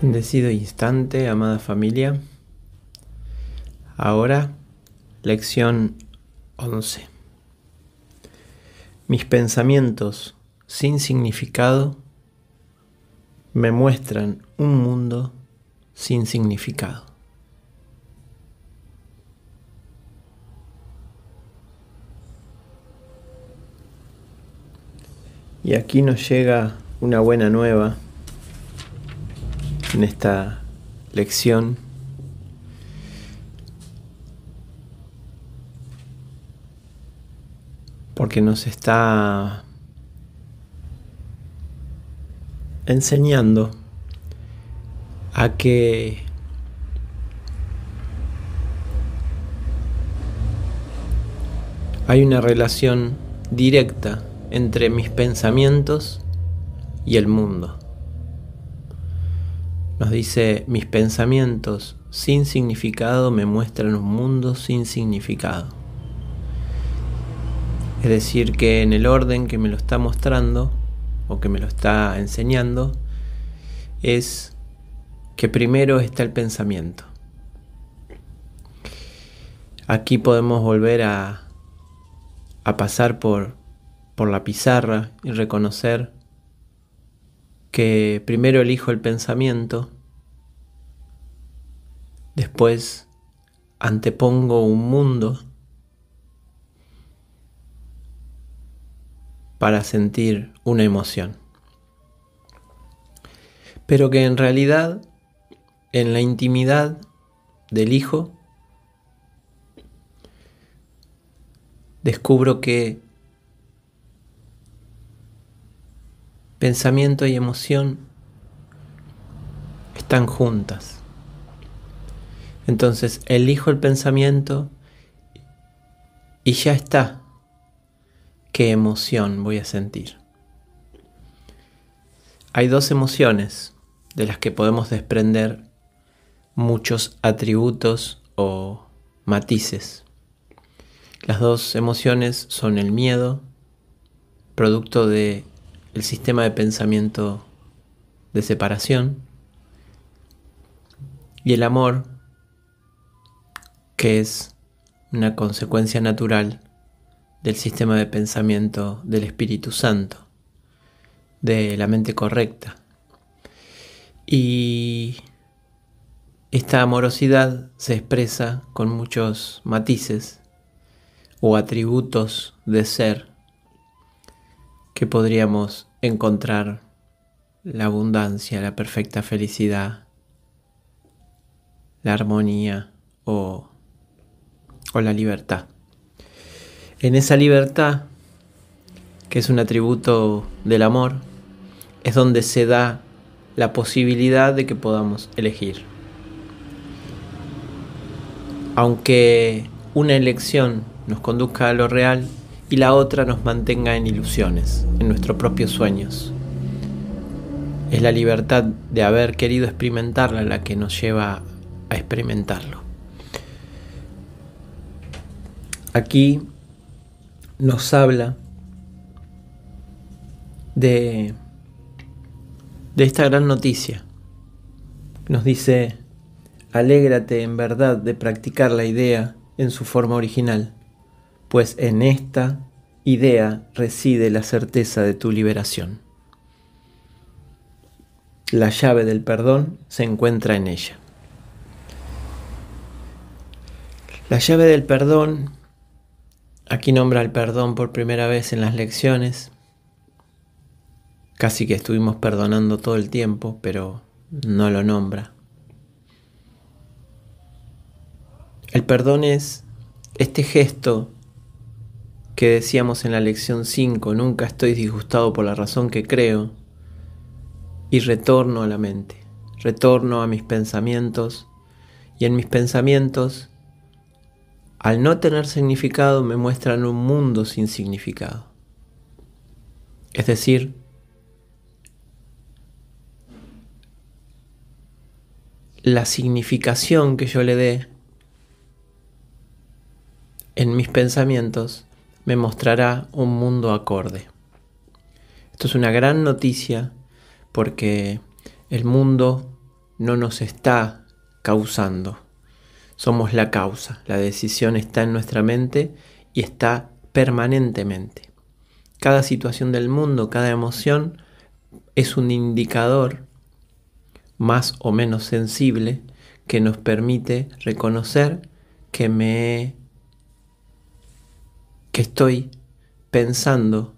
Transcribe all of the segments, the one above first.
Bendecido instante, amada familia. Ahora, lección 11. Mis pensamientos sin significado me muestran un mundo sin significado. Y aquí nos llega una buena nueva en esta lección. Porque nos está enseñando a que hay una relación directa entre mis pensamientos y el mundo. Nos dice, mis pensamientos sin significado me muestran un mundo sin significado. Es decir, que en el orden que me lo está mostrando o que me lo está enseñando es que primero está el pensamiento. Aquí podemos volver a, a pasar por, por la pizarra y reconocer que primero elijo el pensamiento, después antepongo un mundo para sentir una emoción. Pero que en realidad, en la intimidad del hijo, descubro que pensamiento y emoción están juntas. Entonces elijo el pensamiento y ya está. ¿Qué emoción voy a sentir? Hay dos emociones de las que podemos desprender muchos atributos o matices. Las dos emociones son el miedo, producto de el sistema de pensamiento de separación y el amor, que es una consecuencia natural del sistema de pensamiento del Espíritu Santo, de la mente correcta. Y esta amorosidad se expresa con muchos matices o atributos de ser que podríamos encontrar la abundancia, la perfecta felicidad, la armonía o, o la libertad. En esa libertad, que es un atributo del amor, es donde se da la posibilidad de que podamos elegir. Aunque una elección nos conduzca a lo real, y la otra nos mantenga en ilusiones, en nuestros propios sueños. Es la libertad de haber querido experimentarla la que nos lleva a experimentarlo. Aquí nos habla de, de esta gran noticia. Nos dice, alégrate en verdad de practicar la idea en su forma original pues en esta idea reside la certeza de tu liberación. La llave del perdón se encuentra en ella. La llave del perdón, aquí nombra el perdón por primera vez en las lecciones, casi que estuvimos perdonando todo el tiempo, pero no lo nombra. El perdón es este gesto que decíamos en la lección 5, nunca estoy disgustado por la razón que creo, y retorno a la mente, retorno a mis pensamientos, y en mis pensamientos, al no tener significado, me muestran un mundo sin significado. Es decir, la significación que yo le dé en mis pensamientos me mostrará un mundo acorde. Esto es una gran noticia porque el mundo no nos está causando. Somos la causa. La decisión está en nuestra mente y está permanentemente. Cada situación del mundo, cada emoción es un indicador más o menos sensible que nos permite reconocer que me que estoy pensando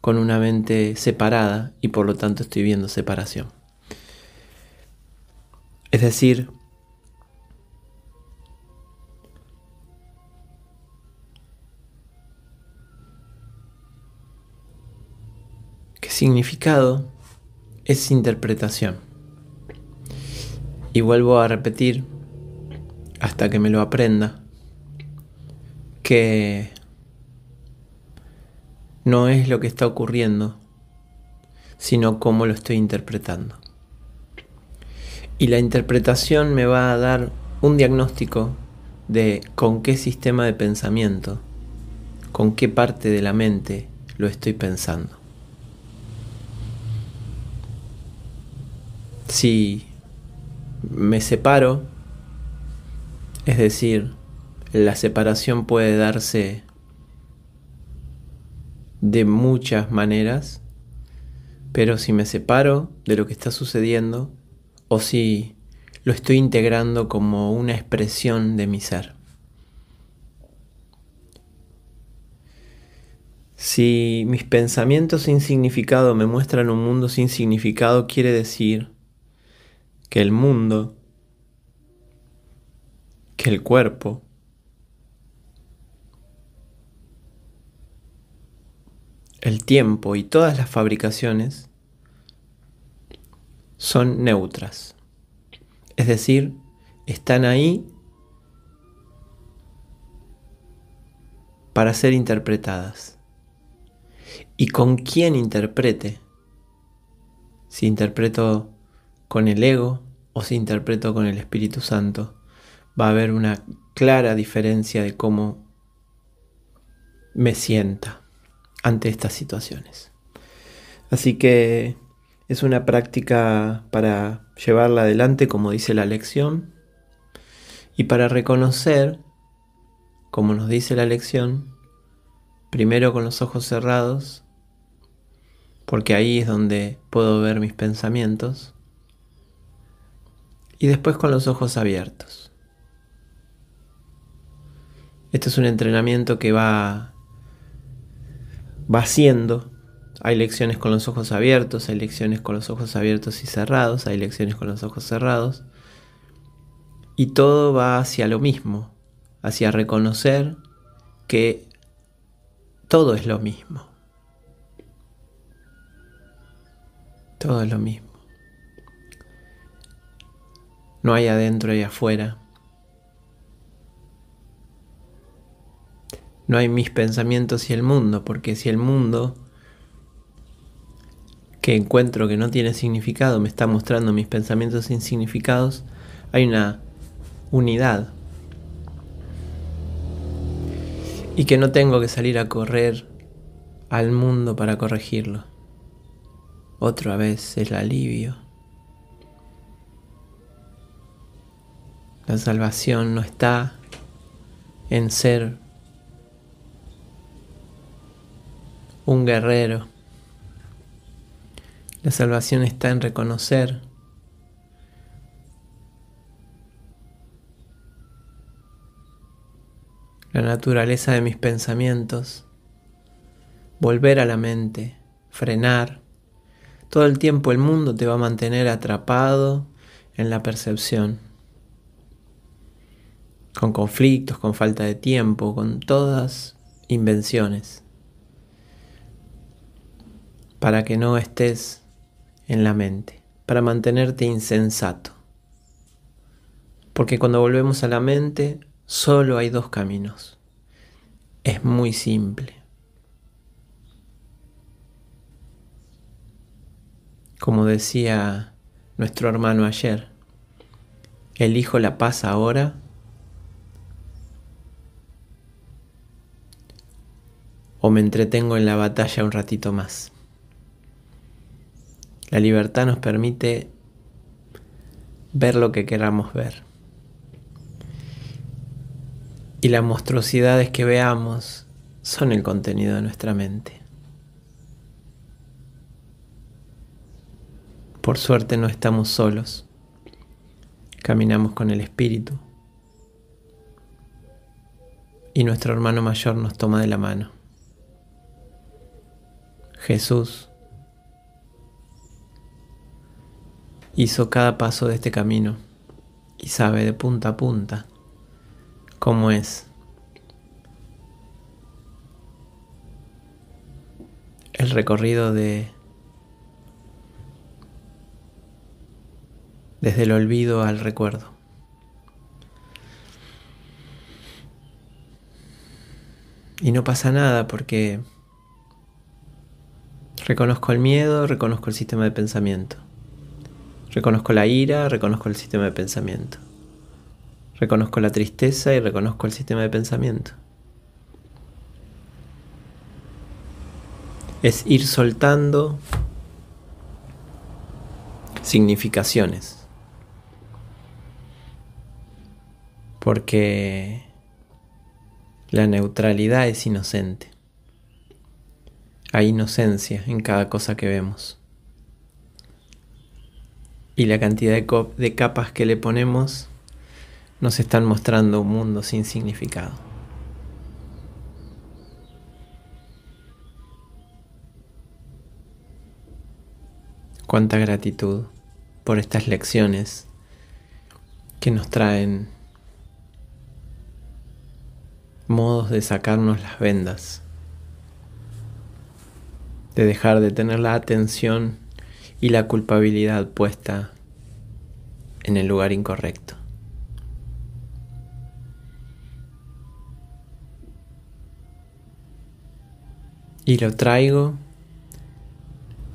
con una mente separada y por lo tanto estoy viendo separación. Es decir, ¿qué significado es interpretación? Y vuelvo a repetir hasta que me lo aprenda que no es lo que está ocurriendo, sino cómo lo estoy interpretando. Y la interpretación me va a dar un diagnóstico de con qué sistema de pensamiento, con qué parte de la mente lo estoy pensando. Si me separo, es decir, la separación puede darse de muchas maneras, pero si me separo de lo que está sucediendo o si lo estoy integrando como una expresión de mi ser. Si mis pensamientos sin significado me muestran un mundo sin significado, quiere decir que el mundo, que el cuerpo, tiempo y todas las fabricaciones son neutras. Es decir, están ahí para ser interpretadas. Y con quién interprete, si interpreto con el ego o si interpreto con el Espíritu Santo, va a haber una clara diferencia de cómo me sienta ante estas situaciones. Así que es una práctica para llevarla adelante como dice la lección y para reconocer, como nos dice la lección, primero con los ojos cerrados, porque ahí es donde puedo ver mis pensamientos, y después con los ojos abiertos. Este es un entrenamiento que va va haciendo. Hay lecciones con los ojos abiertos, hay lecciones con los ojos abiertos y cerrados, hay lecciones con los ojos cerrados. Y todo va hacia lo mismo, hacia reconocer que todo es lo mismo. Todo es lo mismo. No hay adentro y afuera. No hay mis pensamientos y el mundo, porque si el mundo que encuentro que no tiene significado me está mostrando mis pensamientos insignificados, hay una unidad. Y que no tengo que salir a correr al mundo para corregirlo. Otra vez el alivio. La salvación no está en ser un guerrero. La salvación está en reconocer la naturaleza de mis pensamientos, volver a la mente, frenar. Todo el tiempo el mundo te va a mantener atrapado en la percepción, con conflictos, con falta de tiempo, con todas invenciones para que no estés en la mente, para mantenerte insensato. Porque cuando volvemos a la mente, solo hay dos caminos. Es muy simple. Como decía nuestro hermano ayer, elijo la paz ahora o me entretengo en la batalla un ratito más. La libertad nos permite ver lo que queramos ver. Y las monstruosidades que veamos son el contenido de nuestra mente. Por suerte no estamos solos, caminamos con el Espíritu y nuestro hermano mayor nos toma de la mano. Jesús hizo cada paso de este camino y sabe de punta a punta cómo es el recorrido de desde el olvido al recuerdo. Y no pasa nada porque reconozco el miedo, reconozco el sistema de pensamiento. Reconozco la ira, reconozco el sistema de pensamiento. Reconozco la tristeza y reconozco el sistema de pensamiento. Es ir soltando significaciones. Porque la neutralidad es inocente. Hay inocencia en cada cosa que vemos. Y la cantidad de, capas que le ponemos nos están mostrando un mundo sin significado. Cuánta gratitud por estas lecciones que nos traen modos de sacarnos las vendas, de dejar de tener la atención y la culpabilidad puesta en el lugar incorrecto. Y lo traigo.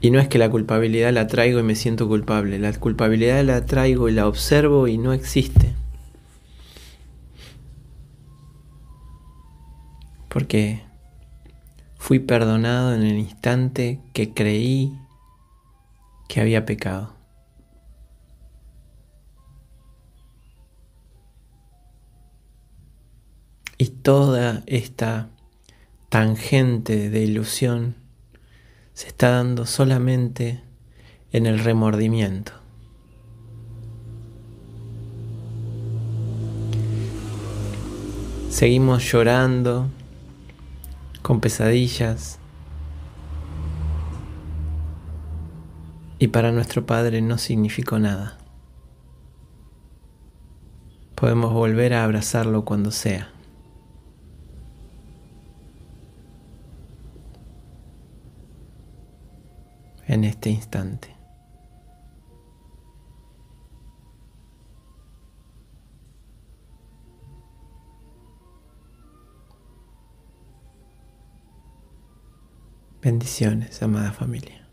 Y no es que la culpabilidad la traigo y me siento culpable. La culpabilidad la traigo y la observo y no existe. porque fui perdonado en el instante que creí que había pecado. Y toda esta tangente de ilusión se está dando solamente en el remordimiento. Seguimos llorando con pesadillas. Y para nuestro Padre no significó nada. Podemos volver a abrazarlo cuando sea. En este instante. Bendiciones, amada familia.